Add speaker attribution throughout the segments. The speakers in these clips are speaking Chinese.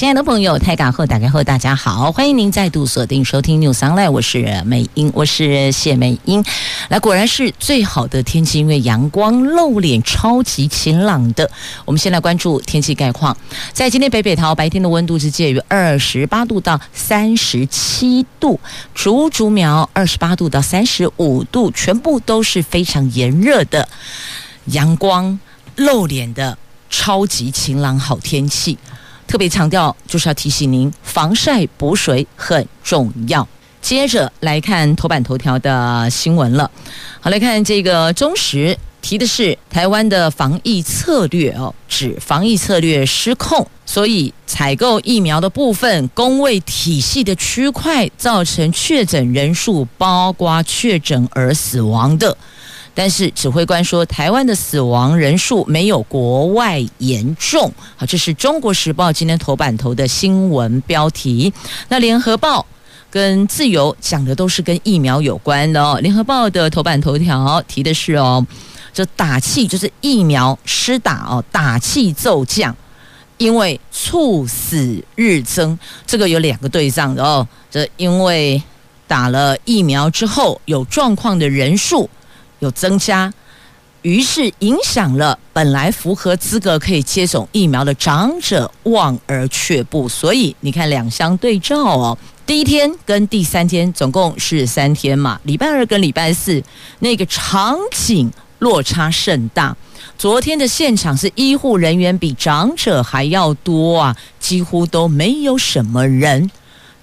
Speaker 1: 亲爱的朋友，泰港后打开后，大家好，欢迎您再度锁定收听 News Online，我是美英，我是谢美英。来，果然是最好的天气，因为阳光露脸，超级晴朗的。我们先来关注天气概况，在今天北北桃白天的温度是介于二十八度到三十七度，竹竹苗二十八度到三十五度，全部都是非常炎热的阳光露脸的超级晴朗好天气。特别强调，就是要提醒您，防晒补水很重要。接着来看头版头条的新闻了。好，来看这个中时提的是台湾的防疫策略哦，指防疫策略失控，所以采购疫苗的部分，公卫体系的区块造成确诊人数，包括确诊而死亡的。但是指挥官说，台湾的死亡人数没有国外严重。好，这是中国时报今天头版头的新闻标题。那联合报跟自由讲的都是跟疫苗有关的哦。联合报的头版头条提的是哦，这打气就是疫苗施打哦，打气骤降，因为猝死日增。这个有两个对仗的哦，这因为打了疫苗之后有状况的人数。有增加，于是影响了本来符合资格可以接种疫苗的长者望而却步，所以你看两相对照哦，第一天跟第三天总共是三天嘛，礼拜二跟礼拜四那个场景落差甚大。昨天的现场是医护人员比长者还要多啊，几乎都没有什么人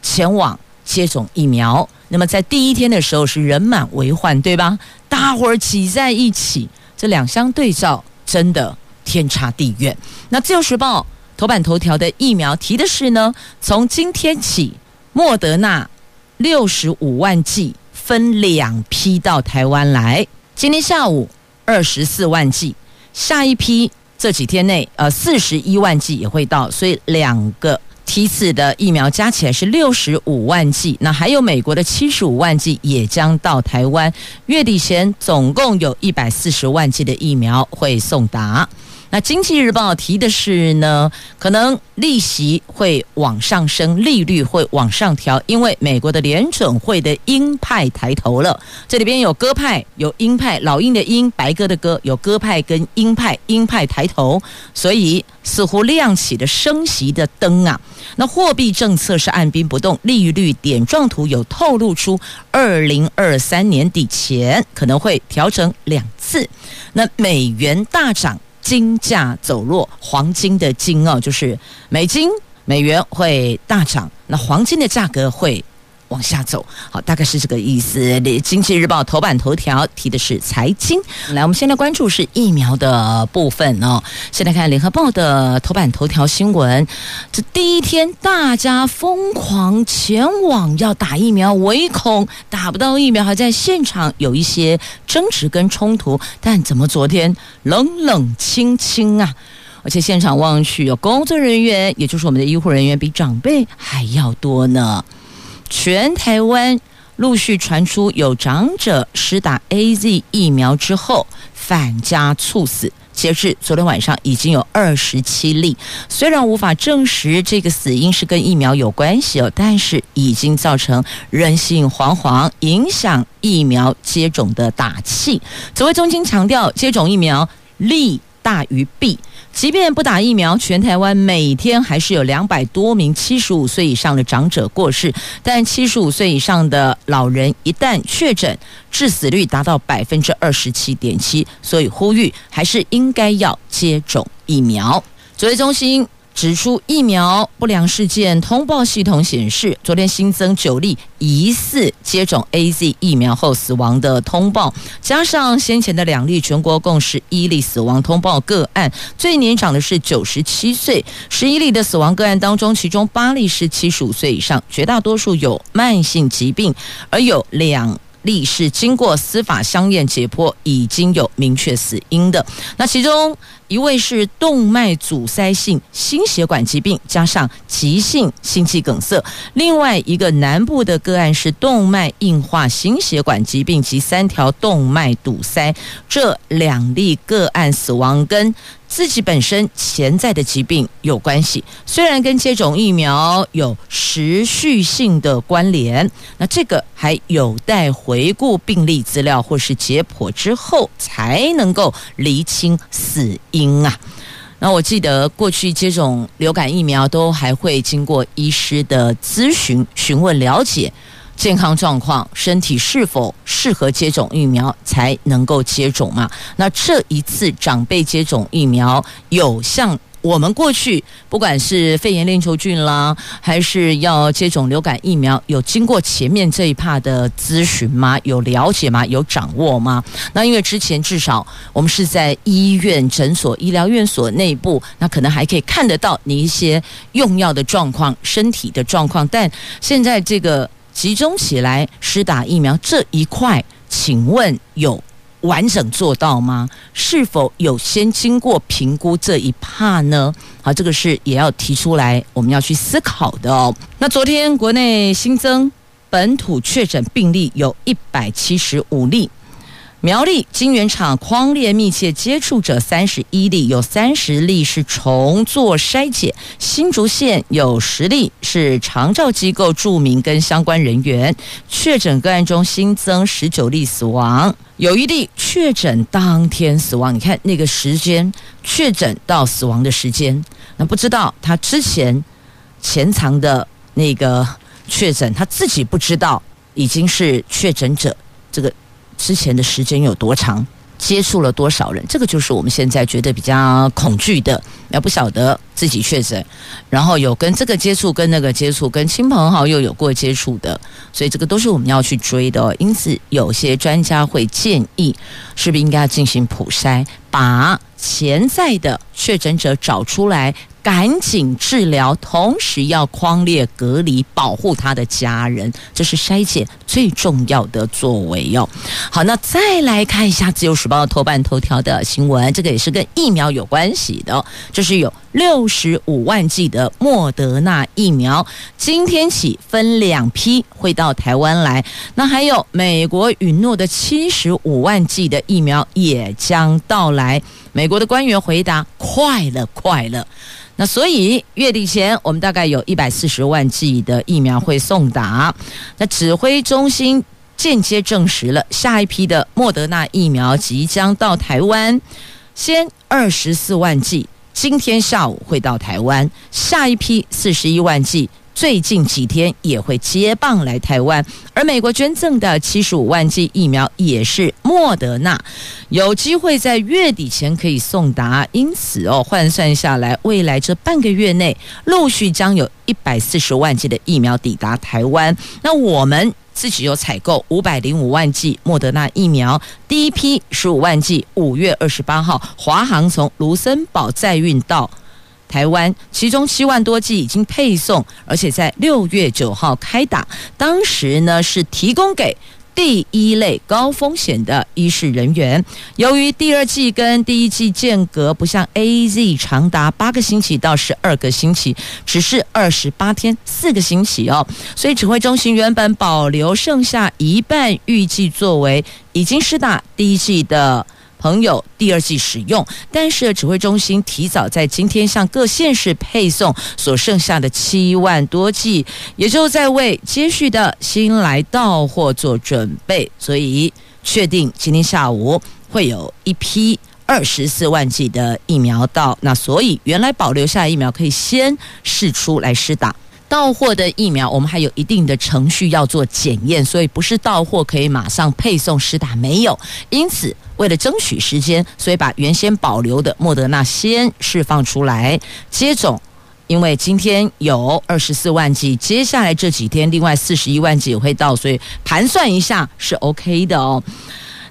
Speaker 1: 前往接种疫苗。那么在第一天的时候是人满为患，对吧？大伙儿挤在一起，这两相对照，真的天差地远。那自由时报头版头条的疫苗提的是呢，从今天起，莫德纳六十五万剂分两批到台湾来，今天下午二十四万剂，下一批这几天内呃四十一万剂也会到，所以两个。批次的疫苗加起来是六十五万剂，那还有美国的七十五万剂也将到台湾，月底前总共有一百四十万剂的疫苗会送达。那经济日报提的是呢，可能利息会往上升，利率会往上调，因为美国的联准会的鹰派抬头了。这里边有鸽派，有鹰派，老鹰的鹰，白鸽的鸽，有鸽派跟鹰派，鹰派抬头，所以似乎亮起了升息的灯啊。那货币政策是按兵不动，利率点状图有透露出，二零二三年底前可能会调整两次。那美元大涨。金价走弱，黄金的金哦，就是美金、美元会大涨，那黄金的价格会往下走，好，大概是这个意思。《经济日报》头版头条提的是财经，来，我们先来关注是疫苗的部分哦。现在看《联合报》的头版头条新闻，这第一天大家疯狂前往要打疫苗，唯恐打不到疫苗，还在现场有一些争执跟冲突。但怎么昨天冷冷清清啊？而且现场望去，有工作人员，也就是我们的医护人员，比长辈还要多呢。全台湾陆续传出有长者施打 AZ 疫苗之后返家猝死，截至昨天晚上已经有二十七例。虽然无法证实这个死因是跟疫苗有关系哦，但是已经造成人心惶惶，影响疫苗接种的打气。指挥中心强调，接种疫苗利大于弊。即便不打疫苗，全台湾每天还是有两百多名七十五岁以上的长者过世。但七十五岁以上的老人一旦确诊，致死率达到百分之二十七点七，所以呼吁还是应该要接种疫苗。作为中心。指出疫苗不良事件通报系统显示，昨天新增九例疑似接种 AZ 疫苗后死亡的通报，加上先前的两例，全国共十一例死亡通报个案。最年长的是九十七岁，十一例的死亡个案当中，其中八例是七十五岁以上，绝大多数有慢性疾病，而有两例是经过司法相验解剖，已经有明确死因的。那其中一位是动脉阻塞性心血管疾病加上急性心肌梗塞，另外一个南部的个案是动脉硬化心血管疾病及三条动脉堵塞。这两例个案死亡跟自己本身潜在的疾病有关系，虽然跟接种疫苗有持续性的关联，那这个还有待回顾病例资料或是解剖之后才能够厘清死因啊。那我记得过去接种流感疫苗都还会经过医师的咨询、询问、了解。健康状况、身体是否适合接种疫苗才能够接种嘛？那这一次长辈接种疫苗，有像我们过去不管是肺炎链球菌啦，还是要接种流感疫苗，有经过前面这一趴的咨询吗？有了解吗？有掌握吗？那因为之前至少我们是在医院、诊所、医疗院所内部，那可能还可以看得到你一些用药的状况、身体的状况，但现在这个。集中起来施打疫苗这一块，请问有完整做到吗？是否有先经过评估这一帕呢？好，这个是也要提出来，我们要去思考的哦。那昨天国内新增本土确诊病例有一百七十五例。苗栗晶圆厂框列密切接触者三十一例，有三十例是重做筛检；新竹县有十例是长照机构住民跟相关人员确诊个案中新增十九例死亡，有一例确诊当天死亡。你看那个时间，确诊到死亡的时间，那不知道他之前潜藏的那个确诊，他自己不知道已经是确诊者这个。之前的时间有多长？接触了多少人？这个就是我们现在觉得比较恐惧的。要不晓得自己确诊，然后有跟这个接触、跟那个接触、跟亲朋好友有过接触的，所以这个都是我们要去追的。因此，有些专家会建议，是不是应该要进行普筛，把潜在的确诊者找出来。赶紧治疗，同时要匡列隔离，保护他的家人，这是筛检最重要的作为哟。好，那再来看一下《自由时报》头版头条的新闻，这个也是跟疫苗有关系的，就是有六十五万剂的莫德纳疫苗，今天起分两批会到台湾来。那还有美国允诺的七十五万剂的疫苗也将到来。美国的官员回答：快了，快了。那所以月底前，我们大概有一百四十万剂的疫苗会送达。那指挥中心间接证实了，下一批的莫德纳疫苗即将到台湾，先二十四万剂，今天下午会到台湾，下一批四十一万剂。最近几天也会接棒来台湾，而美国捐赠的七十五万剂疫苗也是莫德纳，有机会在月底前可以送达。因此哦，换算下来，未来这半个月内陆续将有一百四十万剂的疫苗抵达台湾。那我们自己有采购五百零五万剂莫德纳疫苗，第一批十五万剂五月二十八号华航从卢森堡载运到。台湾其中七万多剂已经配送，而且在六月九号开打。当时呢是提供给第一类高风险的医事人员。由于第二剂跟第一剂间隔不像 AZ 长达八个星期到十二个星期，只是二十八天四个星期哦，所以指挥中心原本保留剩下一半，预计作为已经施打第一剂的。朋友，第二剂使用，但是指挥中心提早在今天向各县市配送所剩下的七万多剂，也就在为接续的新来到货做准备，所以确定今天下午会有一批二十四万剂的疫苗到，那所以原来保留下的疫苗可以先试出来施打。到货的疫苗，我们还有一定的程序要做检验，所以不是到货可以马上配送施打，没有。因此，为了争取时间，所以把原先保留的莫德纳先释放出来接种。因为今天有二十四万剂，接下来这几天另外四十一万剂也会到，所以盘算一下是 OK 的哦。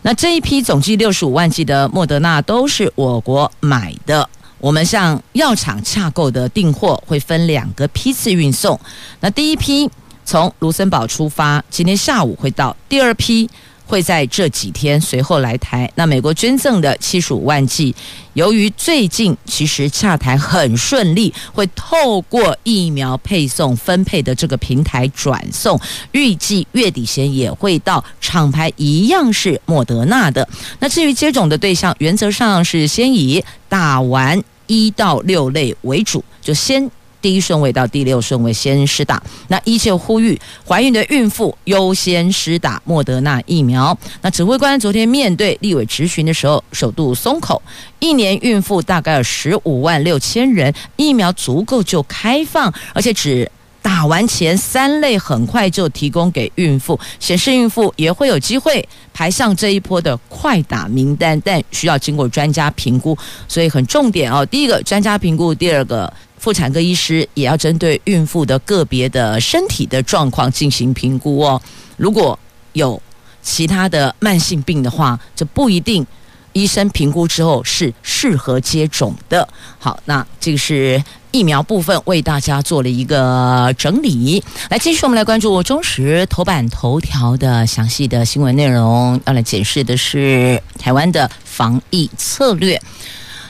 Speaker 1: 那这一批总计六十五万剂的莫德纳都是我国买的。我们向药厂洽购的订货会分两个批次运送。那第一批从卢森堡出发，今天下午会到，第二批。会在这几天随后来台。那美国捐赠的七十五万剂，由于最近其实洽谈很顺利，会透过疫苗配送分配的这个平台转送，预计月底前也会到。厂牌一样是莫德纳的。那至于接种的对象，原则上是先以打完一到六类为主，就先。第一顺位到第六顺位先施打，那依旧呼吁怀孕的孕妇优先施打莫德纳疫苗。那指挥官昨天面对立委质询的时候，首度松口，一年孕妇大概有十五万六千人，疫苗足够就开放，而且只打完前三类，很快就提供给孕妇，显示孕妇也会有机会排上这一波的快打名单，但需要经过专家评估，所以很重点哦。第一个专家评估，第二个。妇产科医师也要针对孕妇的个别的身体的状况进行评估哦。如果有其他的慢性病的话，这不一定医生评估之后是适合接种的。好，那这个是疫苗部分为大家做了一个整理。来，继续我们来关注中时头版头条的详细的新闻内容，要来解释的是台湾的防疫策略。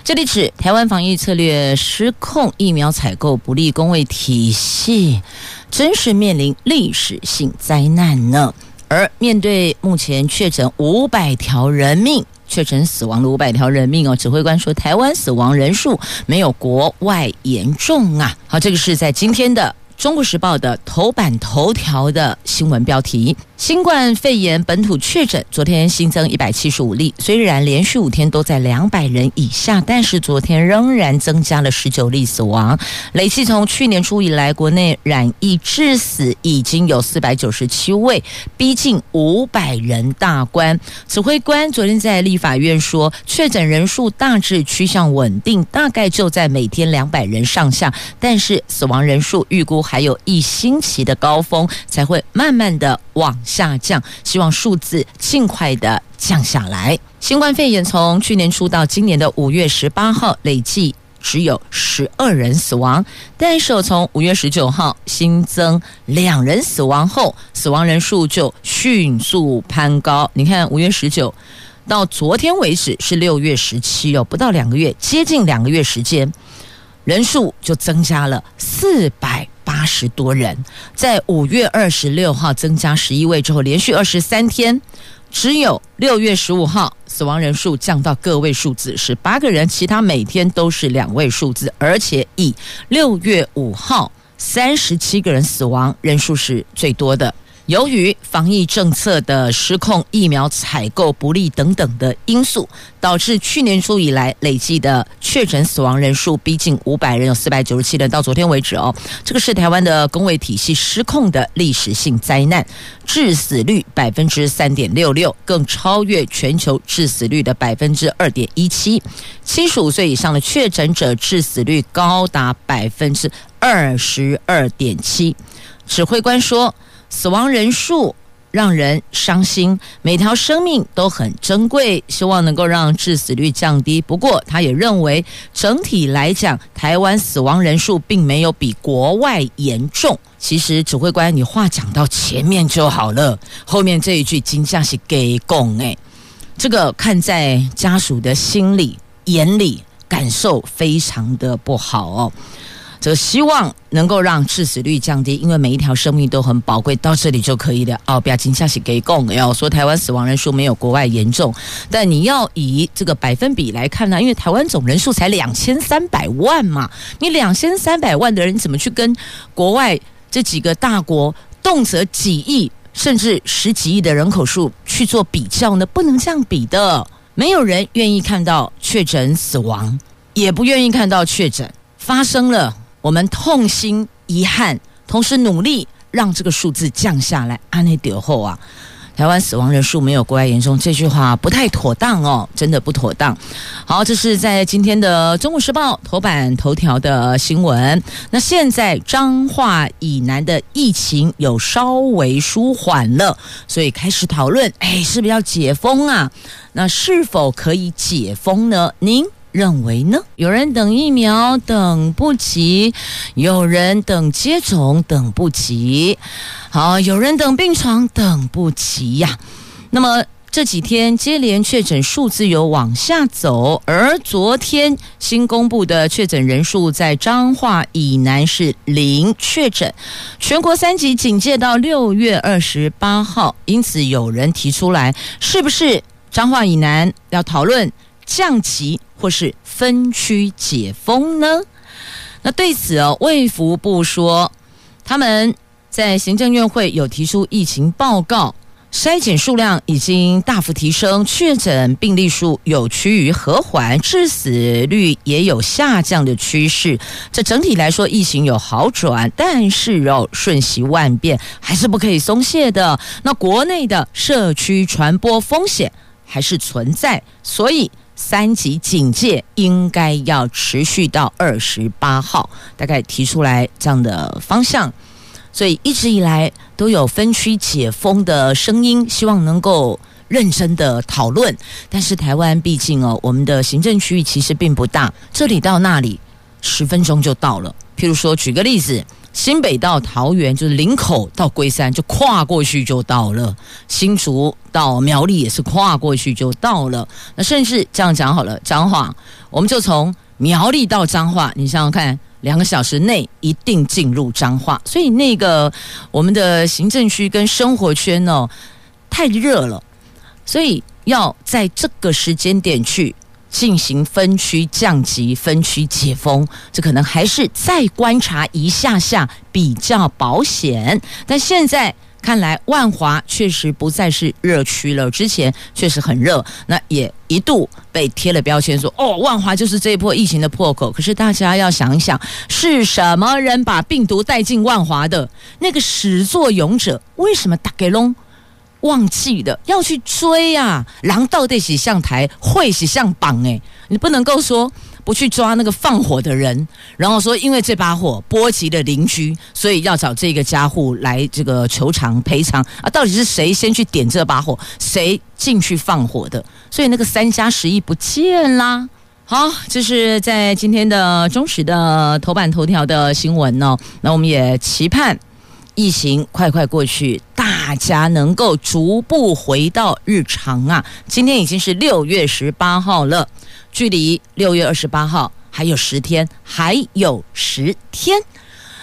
Speaker 1: 这里指台湾防疫策略失控，疫苗采购不力，公卫体系真是面临历史性灾难呢。而面对目前确诊五百条人命，确诊死亡的五百条人命哦，指挥官说台湾死亡人数没有国外严重啊。好，这个是在今天的。《中国时报》的头版头条的新闻标题：新冠肺炎本土确诊，昨天新增一百七十五例。虽然连续五天都在两百人以下，但是昨天仍然增加了十九例死亡。累计从去年初以来，国内染疫致死已经有四百九十七位，逼近五百人大关。指挥官昨天在立法院说，确诊人数大致趋向稳定，大概就在每天两百人上下，但是死亡人数预估。还有一星期的高峰才会慢慢的往下降，希望数字尽快的降下来。新冠肺炎从去年初到今年的五月十八号，累计只有十二人死亡，但是从五月十九号新增两人死亡后，死亡人数就迅速攀高。你看，五月十九到昨天为止是六月十七哦，不到两个月，接近两个月时间，人数就增加了四百。十多人，在五月二十六号增加十一位之后，连续二十三天，只有六月十五号死亡人数降到个位数字是八个人，其他每天都是两位数字，而且以六月五号三十七个人死亡人数是最多的。由于防疫政策的失控、疫苗采购不力等等的因素，导致去年初以来累计的确诊死亡人数逼近五百人，有四百九十七人。到昨天为止哦，这个是台湾的公卫体系失控的历史性灾难，致死率百分之三点六六，更超越全球致死率的百分之二点一七。七十五岁以上的确诊者致死率高达百分之二十二点七。指挥官说。死亡人数让人伤心，每条生命都很珍贵，希望能够让致死率降低。不过，他也认为整体来讲，台湾死亡人数并没有比国外严重。其实，指挥官，你话讲到前面就好了，后面这一句真的是给讲哎，这个看在家属的心里、眼里，感受非常的不好哦。则希望能够让致死率降低，因为每一条生命都很宝贵，到这里就可以了。哦，不要惊吓，是给供。要说台湾死亡人数没有国外严重，但你要以这个百分比来看呢，因为台湾总人数才两千三百万嘛，你两千三百万的人怎么去跟国外这几个大国动辄几亿甚至十几亿的人口数去做比较呢？不能这样比的。没有人愿意看到确诊死亡，也不愿意看到确诊发生了。我们痛心遗憾，同时努力让这个数字降下来。安内德后啊，台湾死亡人数没有国外严重，这句话不太妥当哦，真的不妥当。好，这是在今天的《中国时报》头版头条的新闻。那现在彰化以南的疫情有稍微舒缓了，所以开始讨论，哎，是不是要解封啊？那是否可以解封呢？您认为呢？有人等疫苗等不及，有人等接种等不及，好，有人等病床等不及呀。那么。这几天接连确诊数字有往下走，而昨天新公布的确诊人数在彰化以南是零确诊，全国三级警戒到六月二十八号，因此有人提出来，是不是彰化以南要讨论降级或是分区解封呢？那对此哦，卫福部说他们在行政院会有提出疫情报告。筛检数量已经大幅提升，确诊病例数有趋于和缓，致死率也有下降的趋势。这整体来说，疫情有好转，但是哦，瞬息万变，还是不可以松懈的。那国内的社区传播风险还是存在，所以三级警戒应该要持续到二十八号，大概提出来这样的方向。所以一直以来都有分区解封的声音，希望能够认真的讨论。但是台湾毕竟哦，我们的行政区域其实并不大，这里到那里十分钟就到了。譬如说，举个例子，新北到桃园就是林口到龟山就跨过去就到了，新竹到苗栗也是跨过去就到了。那甚至这样讲好了，彰化我们就从苗栗到彰化，你想想看。两个小时内一定进入彰化，所以那个我们的行政区跟生活圈哦太热了，所以要在这个时间点去进行分区降级、分区解封，这可能还是再观察一下下比较保险。但现在。看来万华确实不再是热区了，之前确实很热，那也一度被贴了标签说，哦，万华就是这一波疫情的破口。可是大家要想一想，是什么人把病毒带进万华的？那个始作俑者为什么打给龙忘记的要去追呀、啊？狼到底是向台，会是向绑？诶，你不能够说。不去抓那个放火的人，然后说因为这把火波及了邻居，所以要找这个家户来这个求偿赔偿啊！到底是谁先去点这把火，谁进去放火的？所以那个三加十一不见啦。好，这是在今天的中时的头版头条的新闻呢、哦。那我们也期盼疫情快快过去，大家能够逐步回到日常啊！今天已经是六月十八号了。距离六月二十八号还有十天，还有十天。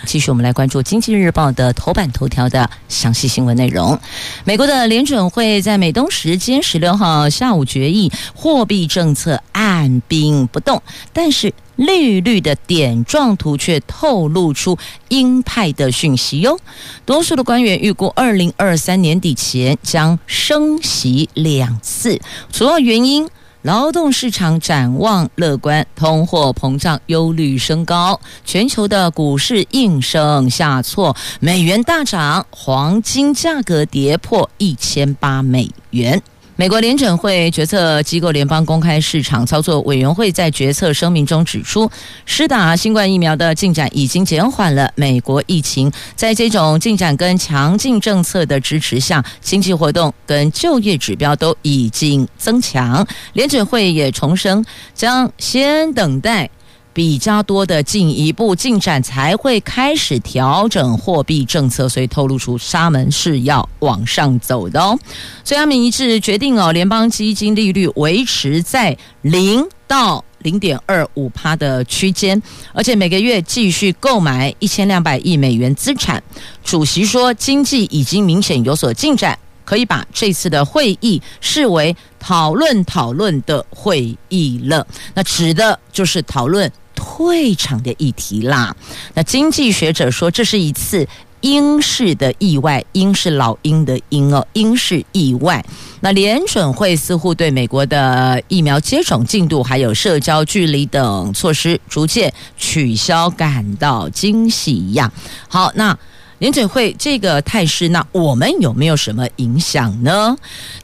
Speaker 1: 继续，我们来关注《经济日报》的头版头条的详细新闻内容。美国的联准会在美东时间十六号下午决议，货币政策按兵不动，但是利率的点状图却透露出鹰派的讯息哟。多数的官员预估，二零二三年底前将升息两次，主要原因。劳动市场展望乐观，通货膨胀忧虑升高，全球的股市应声下挫，美元大涨，黄金价格跌破一千八美元。美国联准会决策机构联邦公开市场操作委员会在决策声明中指出，施打新冠疫苗的进展已经减缓了美国疫情。在这种进展跟强劲政策的支持下，经济活动跟就业指标都已经增强。联准会也重申，将先等待。比较多的进一步进展才会开始调整货币政策，所以透露出沙门是要往上走的哦。所以他们一致决定哦，联邦基金利率维持在零到零点二五趴的区间，而且每个月继续购买一千两百亿美元资产。主席说，经济已经明显有所进展，可以把这次的会议视为讨论讨论的会议了。那指的就是讨论。退场的议题啦，那经济学者说，这是一次鹰式的意外，鹰是老鹰的鹰哦，鹰式意外。那联准会似乎对美国的疫苗接种进度还有社交距离等措施逐渐取消感到惊喜一样。好，那联准会这个态势，那我们有没有什么影响呢？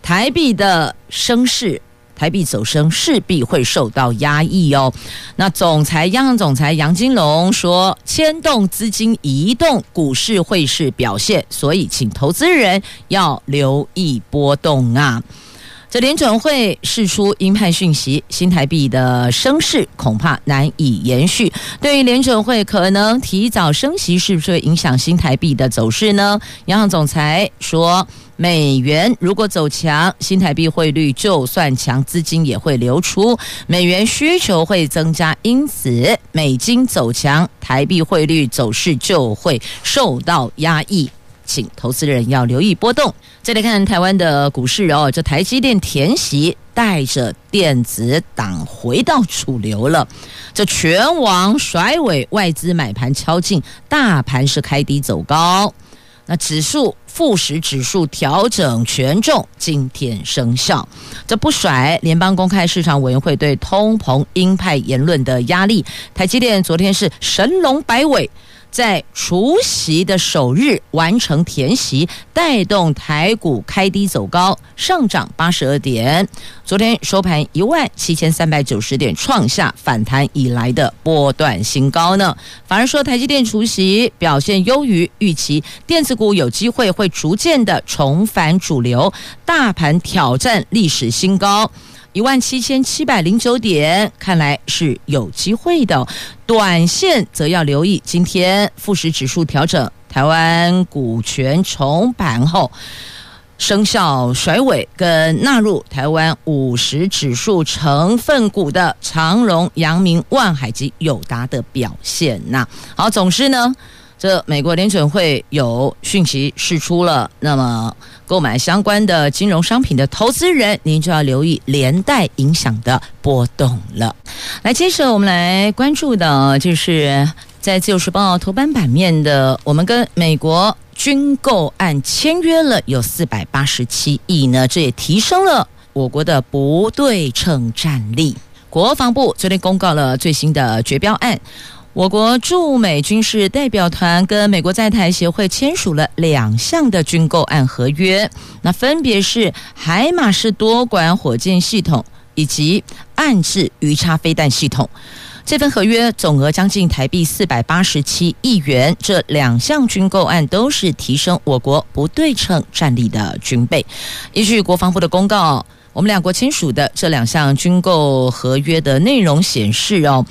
Speaker 1: 台币的升势。台币走升势必会受到压抑哦。那总裁央行总裁杨金龙说，牵动资金移动，股市汇市表现，所以请投资人要留意波动啊。这联准会释出鹰派讯息，新台币的升势恐怕难以延续。对于联准会可能提早升息，是不是会影响新台币的走势呢？央行总裁说，美元如果走强，新台币汇率就算强，资金也会流出，美元需求会增加，因此美金走强，台币汇率走势就会受到压抑。请投资人要留意波动。再来看台湾的股市哦，这台积电填息带着电子档回到主流了。这全网甩尾，外资买盘敲进，大盘是开低走高。那指数富时指数调整权重，今天生效。这不甩联邦公开市场委员会对通膨鹰派言论的压力，台积电昨天是神龙摆尾。在除息的首日完成填息，带动台股开低走高，上涨八十二点。昨天收盘一万七千三百九十点，创下反弹以来的波段新高呢。反而说台积电除息表现优于预期，电子股有机会会逐渐的重返主流，大盘挑战历史新高。一万七千七百零九点，看来是有机会的。短线则要留意，今天富时指数调整，台湾股权重盘后生效甩尾，跟纳入台湾五十指数成分股的长荣、阳明、万海及友达的表现。那好，总之呢。这美国联准会有讯息释出了，那么购买相关的金融商品的投资人，您就要留意连带影响的波动了。来，接着我们来关注的就是在《自由时报》头版版面的，我们跟美国军购案签约了有四百八十七亿呢，这也提升了我国的不对称战力。国防部昨天公告了最新的决标案。我国驻美军事代表团跟美国在台协会签署了两项的军购案合约，那分别是海马式多管火箭系统以及暗制鱼叉飞弹系统。这份合约总额将近台币四百八十七亿元。这两项军购案都是提升我国不对称战力的军备。依据国防部的公告，我们两国签署的这两项军购合约的内容显示哦。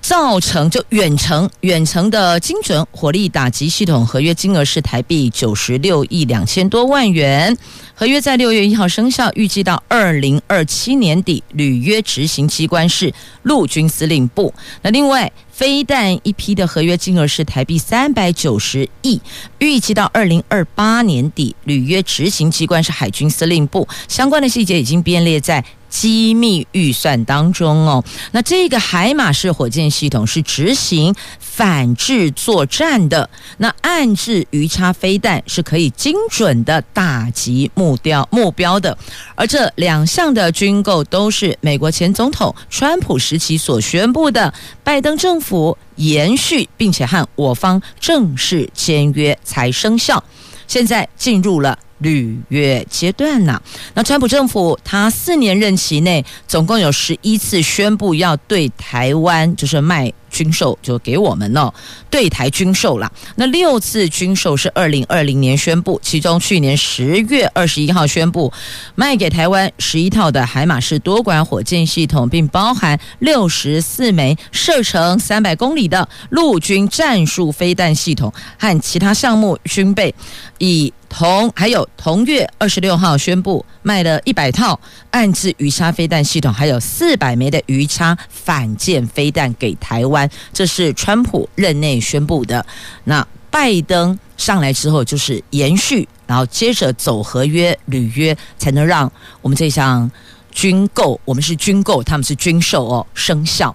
Speaker 1: 造成就远程远程的精准火力打击系统合约金额是台币九十六亿两千多万元，合约在六月一号生效，预计到二零二七年底履约执行机关是陆军司令部。那另外飞弹一批的合约金额是台币三百九十亿，预计到二零二八年底履约执行机关是海军司令部。相关的细节已经编列在。机密预算当中哦，那这个海马式火箭系统是执行反制作战的，那暗制鱼叉飞弹是可以精准的打击目标目标的，而这两项的军购都是美国前总统川普时期所宣布的，拜登政府延续并且和我方正式签约才生效，现在进入了。履约阶段呢、那川普政府他四年任期内，总共有十一次宣布要对台湾就是卖。军售就给我们了，对台军售了。那六次军售是二零二零年宣布，其中去年十月二十一号宣布卖给台湾十一套的海马式多管火箭系统，并包含六十四枚射程三百公里的陆军战术飞弹系统和其他项目军备，以同还有同月二十六号宣布卖了一百套岸置鱼叉飞弹系统，还有四百枚的鱼叉反舰飞弹给台湾。这是川普任内宣布的。那拜登上来之后，就是延续，然后接着走合约履约，才能让我们这项军购，我们是军购，他们是军售哦，生效。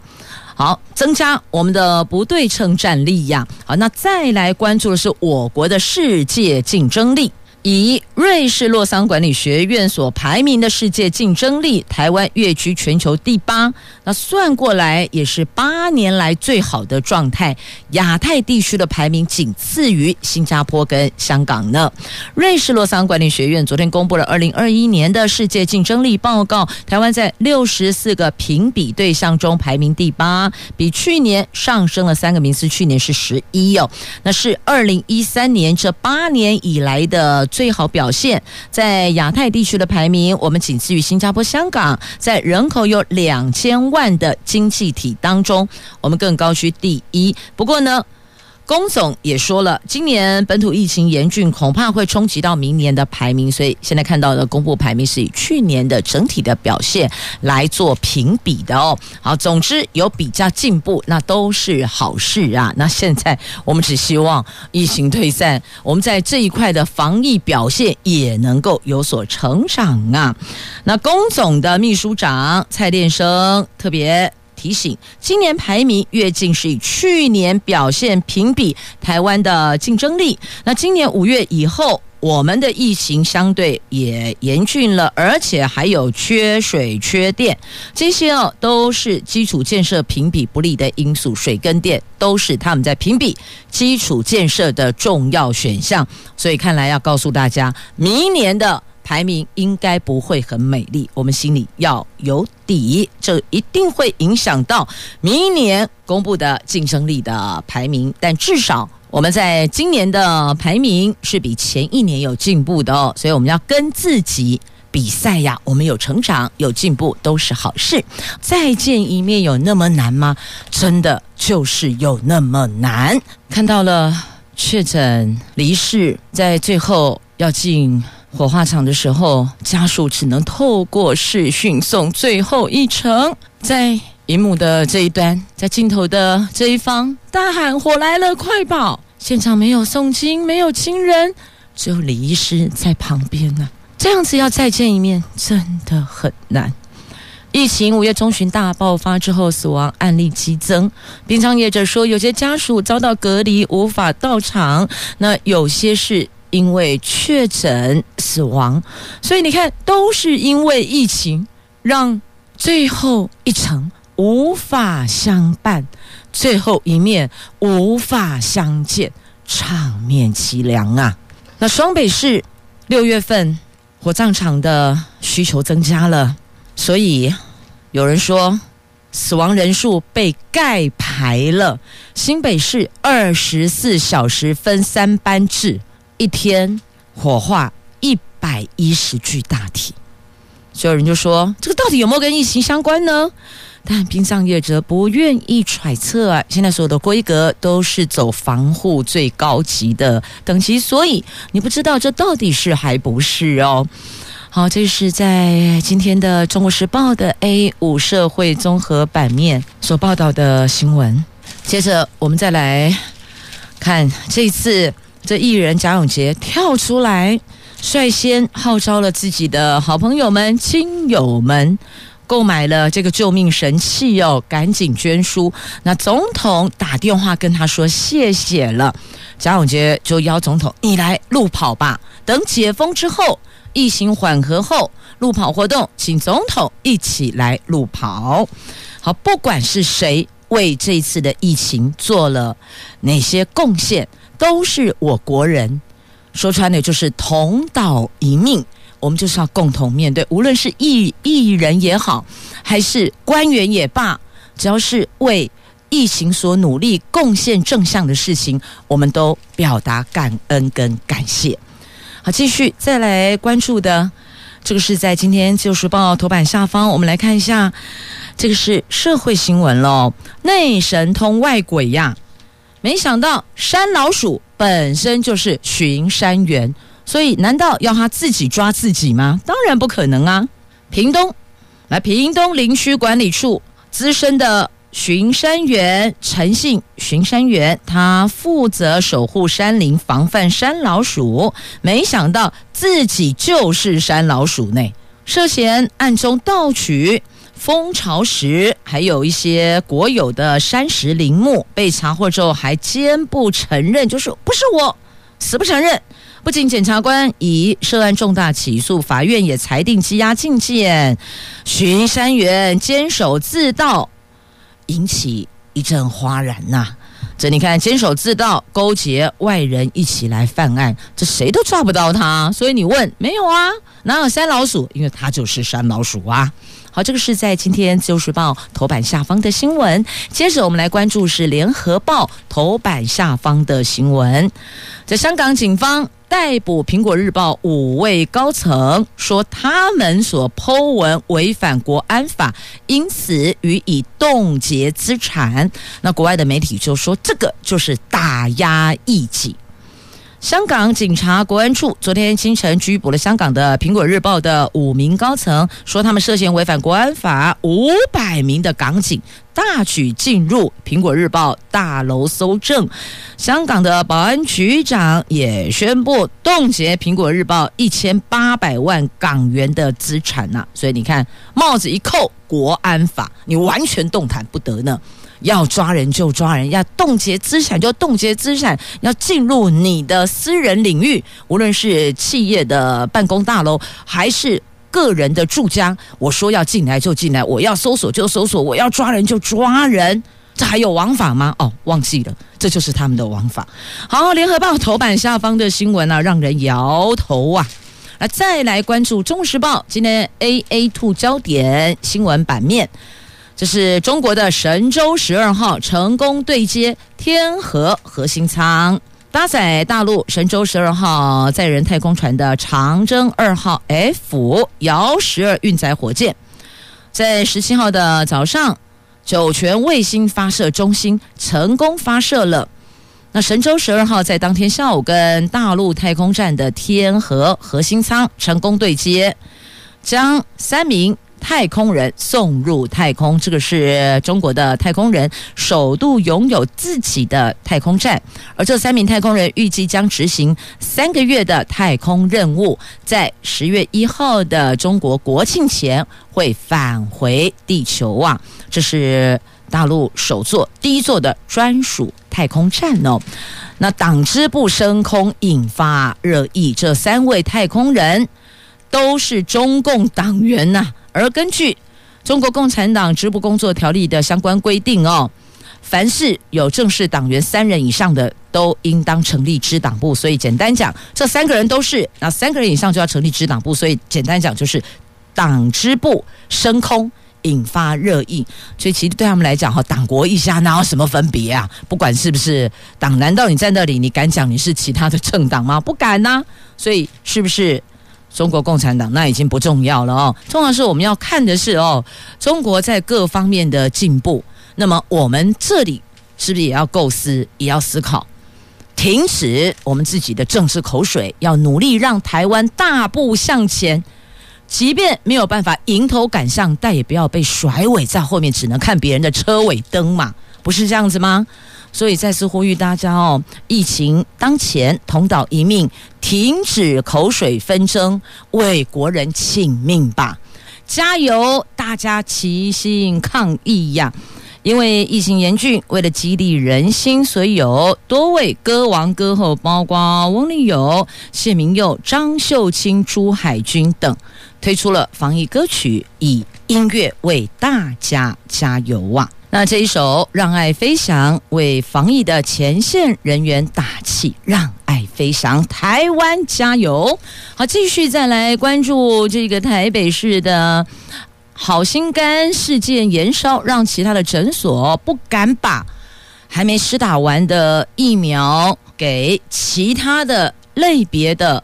Speaker 1: 好，增加我们的不对称战力呀。好，那再来关注的是我国的世界竞争力。以瑞士洛桑管理学院所排名的世界竞争力，台湾跃居全球第八。那算过来也是八年来最好的状态。亚太地区的排名仅次于新加坡跟香港呢。瑞士洛桑管理学院昨天公布了二零二一年的世界竞争力报告，台湾在六十四个评比对象中排名第八，比去年上升了三个名次，去年是十一哦。那是二零一三年这八年以来的。最好表现。在亚太地区的排名，我们仅次于新加坡、香港。在人口有两千万的经济体当中，我们更高居第一。不过呢，龚总也说了，今年本土疫情严峻，恐怕会冲击到明年的排名。所以现在看到的公布排名是以去年的整体的表现来做评比的哦。好，总之有比较进步，那都是好事啊。那现在我们只希望疫情退散，我们在这一块的防疫表现也能够有所成长啊。那龚总的秘书长蔡练生特别。提醒，今年排名跃进是以去年表现评比台湾的竞争力。那今年五月以后，我们的疫情相对也严峻了，而且还有缺水、缺电，这些哦都是基础建设评比不利的因素。水跟电都是他们在评比基础建设的重要选项。所以看来要告诉大家，明年的。排名应该不会很美丽，我们心里要有底，这一定会影响到明年公布的竞争力的排名。但至少我们在今年的排名是比前一年有进步的哦，所以我们要跟自己比赛呀。我们有成长、有进步都是好事。再见一面有那么难吗？真的就是有那么难。看到了确诊离世，在最后要进。火化场的时候，家属只能透过视讯送最后一程。在荧幕的这一端，在镜头的这一方，大喊“火来了，快跑！”现场没有送亲，没有亲人，只有李医师在旁边呢。这样子要再见一面，真的很难。疫情五月中旬大爆发之后，死亡案例激增。殡葬业者说，有些家属遭到隔离，无法到场。那有些是。因为确诊死亡，所以你看，都是因为疫情，让最后一程无法相伴，最后一面无法相见，场面凄凉啊！那双北市六月份火葬场的需求增加了，所以有人说死亡人数被盖牌了。新北市二十四小时分三班制。一天火化一百一十具大体，所有人就说：“这个到底有没有跟疫情相关呢？”但殡葬业者不愿意揣测啊。现在所有的规格都是走防护最高级的等级，所以你不知道这到底是还不是哦。好，这是在今天的《中国时报》的 A 五社会综合版面所报道的新闻。接着我们再来看这一次。这艺人贾永婕跳出来，率先号召了自己的好朋友们、亲友们，购买了这个救命神器哦，赶紧捐书。那总统打电话跟他说谢谢了，贾永婕就邀总统你来路跑吧。等解封之后，疫情缓和后，路跑活动请总统一起来路跑。好，不管是谁为这次的疫情做了哪些贡献。都是我国人，说穿了就是同岛一命，我们就是要共同面对。无论是艺艺人也好，还是官员也罢，只要是为疫情所努力、贡献正向的事情，我们都表达感恩跟感谢。好，继续再来关注的，这个是在今天《自由时报》头版下方，我们来看一下，这个是社会新闻喽，内神通外鬼呀。没想到山老鼠本身就是巡山员，所以难道要他自己抓自己吗？当然不可能啊！屏东，来屏东林区管理处资深的巡山员陈姓巡山员，他负责守护山林，防范山老鼠。没想到自己就是山老鼠呢，涉嫌暗中盗取。蜂巢石，还有一些国有的山石林木被查获之后，还坚不承认，就是不是我，死不承认。不仅检察官以涉案重大起诉，法院也裁定羁押禁见。巡山员监守自盗，引起一阵哗然呐、这你看，监守自盗，勾结外人一起来犯案，这谁都抓不到他。所以你问，没有啊？哪有山老鼠？因为他就是山老鼠啊。好，这个是在今天《自由时报》头版下方的新闻。接着我们来关注是《联合报》头版下方的新闻。在香港警方逮捕苹果日报五位高层，说他们所剖文违反国安法，因此予以冻结资产。那国外的媒体就说，这个就是打压异己。香港警察国安处昨天清晨拘捕了香港的《苹果日报》的五名高层，说他们涉嫌违反国安法。五百名的港警大举进入《苹果日报》大楼搜证，香港的保安局长也宣布冻结《苹果日报》一千八百万港元的资产呐。所以你看，帽子一扣，国安法你完全动弹不得呢。要抓人就抓人，要冻结资产就冻结资产，要进入你的私人领域，无论是企业的办公大楼还是个人的住家，我说要进来就进来，我要搜索就搜索，我要抓人就抓人，这还有王法吗？哦，忘记了，这就是他们的王法。好，联合报头版下方的新闻啊，让人摇头啊。那再来关注中时报今天 A A Two 焦点新闻版面。这是中国的神舟十二号成功对接天河核心舱，搭载大陆神舟十二号载人太空船的长征二号 F 遥十二运载火箭，在十七号的早上，酒泉卫星发射中心成功发射了。那神舟十二号在当天下午跟大陆太空站的天河核心舱成功对接，将三名。太空人送入太空，这个是中国的太空人首度拥有自己的太空站，而这三名太空人预计将执行三个月的太空任务，在十月一号的中国国庆前会返回地球啊！这是大陆首座、第一座的专属太空站哦。那党支部升空引发热议，这三位太空人都是中共党员呐、而根据中国共产党支部工作条例的相关规定哦，凡是有正式党员三人以上的，都应当成立支党部。所以简单讲，这三个人都是，那三个人以上就要成立支党部。所以简单讲，就是党支部升空引发热议。所以其实对他们来讲，哈，党国一家哪有什么分别啊？不管是不是党，难道你在那里，你敢讲你是其他的政党吗？不敢呐、所以是不是？中国共产党那已经不重要了哦，重要是我们要看的是哦，中国在各方面的进步。那么我们这里是不是也要构思，也要思考，停止我们自己的政治口水，要努力让台湾大步向前。即便没有办法迎头赶上，但也不要被甩尾在后面，只能看别人的车尾灯嘛，不是这样子吗？所以再次呼吁大家哦，疫情当前，同岛一命，停止口水纷争，为国人请命吧！加油，大家齐心抗疫呀！因为疫情严峻，为了激励人心，所以有多位歌王歌后，包括翁立友、谢明佑、张秀清、朱海军等，推出了防疫歌曲，以音乐为大家加油啊！那这一首《让爱飞翔》为防疫的前线人员打气，让爱飞翔，台湾加油！好，继续再来关注这个台北市的好心肝事件延烧，让其他的诊所不敢把还没施打完的疫苗给其他的类别的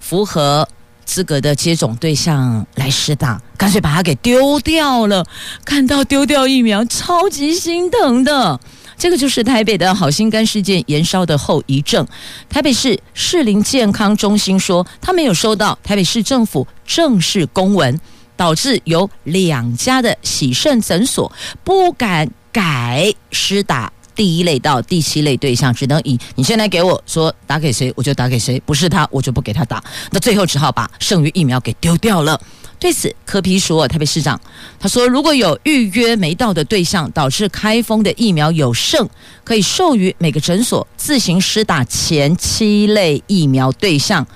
Speaker 1: 符合。资格的接种对象来施打，干脆把它给丢掉了。看到丢掉疫苗，超级心疼的。这个就是台北的好心肝事件延烧的后遗症。台北市士林健康中心说，他没有收到台北市政府正式公文，导致有两家的洗肾诊所不敢改施打。第一类到第七类对象只能以你现在给我说打给谁，我就打给谁，不是他我就不给他打。那最后只好把剩余疫苗给丢掉了。对此，柯皮说，台北市长他说，如果有预约没到的对象，导致开封的疫苗有剩，可以授予每个诊所自行施打前七类疫苗对象。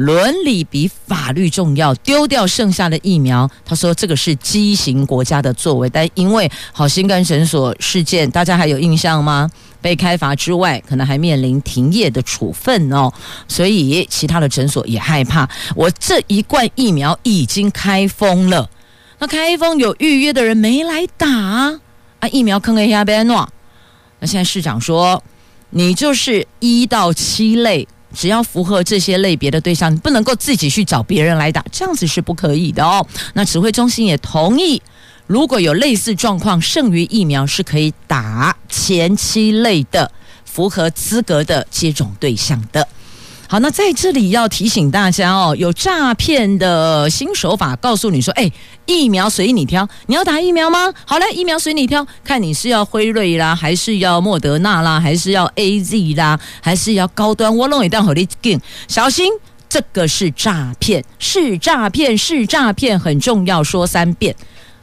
Speaker 1: 伦理比法律重要，丢掉剩下的疫苗。他说这个是畸形国家的作为，但因为好心肝诊所事件，大家还有印象吗？被开罚之外，可能还面临停业的处分哦。所以其他的诊所也害怕。我这一罐疫苗已经开封了，那开封有预约的人没来打啊，疫苗坑 A 下边诺。那现在市长说，你就是一到七类。只要符合这些类别的对象，你不能够自己去找别人来打，这样子是不可以的哦。那指挥中心也同意，如果有类似状况，剩余疫苗是可以打前期类的符合资格的接种对象的。好，那在这里要提醒大家哦，有诈骗的新手法，告诉你说，哎，疫苗随你挑，你要打疫苗吗？好嘞，疫苗随你挑，看你是要辉瑞啦，还是要莫德纳啦，还是要 AZ 啦，还是要高端，我弄一单好你进，小心这个是诈骗，是诈骗，是诈骗，很重要，说三遍，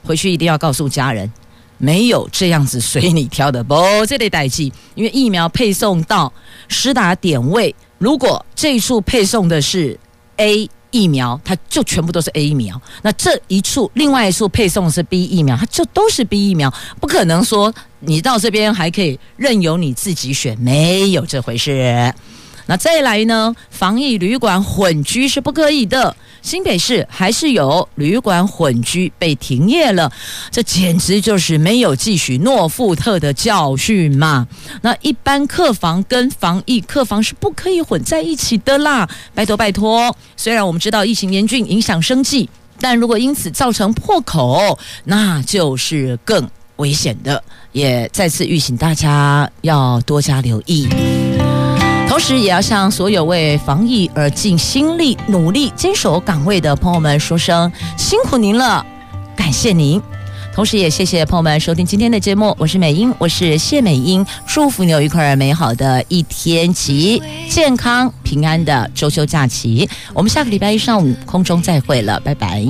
Speaker 1: 回去一定要告诉家人，没有这样子随你挑的，不，这得代记，因为疫苗配送到施打点位。如果这一处配送的是 A 疫苗，它就全部都是 A 疫苗。那这一处另外一处配送是 B 疫苗，它就都是 B 疫苗。不可能说你到这边还可以任由你自己选，没有这回事。那再来呢？防疫旅馆混居是不可以的。新北市还是有旅馆混居被停业了，这简直就是没有汲取诺富特的教训嘛！那一般客房跟防疫客房是不可以混在一起的啦，拜托拜托。虽然我们知道疫情严峻，影响生计，但如果因此造成破口，那就是更危险的。也再次预请大家要多加留意。同时，也要向所有为防疫而尽心力、努力坚守岗位的朋友们说声辛苦您了，感谢您。同时，也谢谢朋友们收听今天的节目，我是美英，我是谢美英，祝福你有一块美好的一天及健康平安的周休假期。我们下个礼拜一上午空中再会了，拜拜。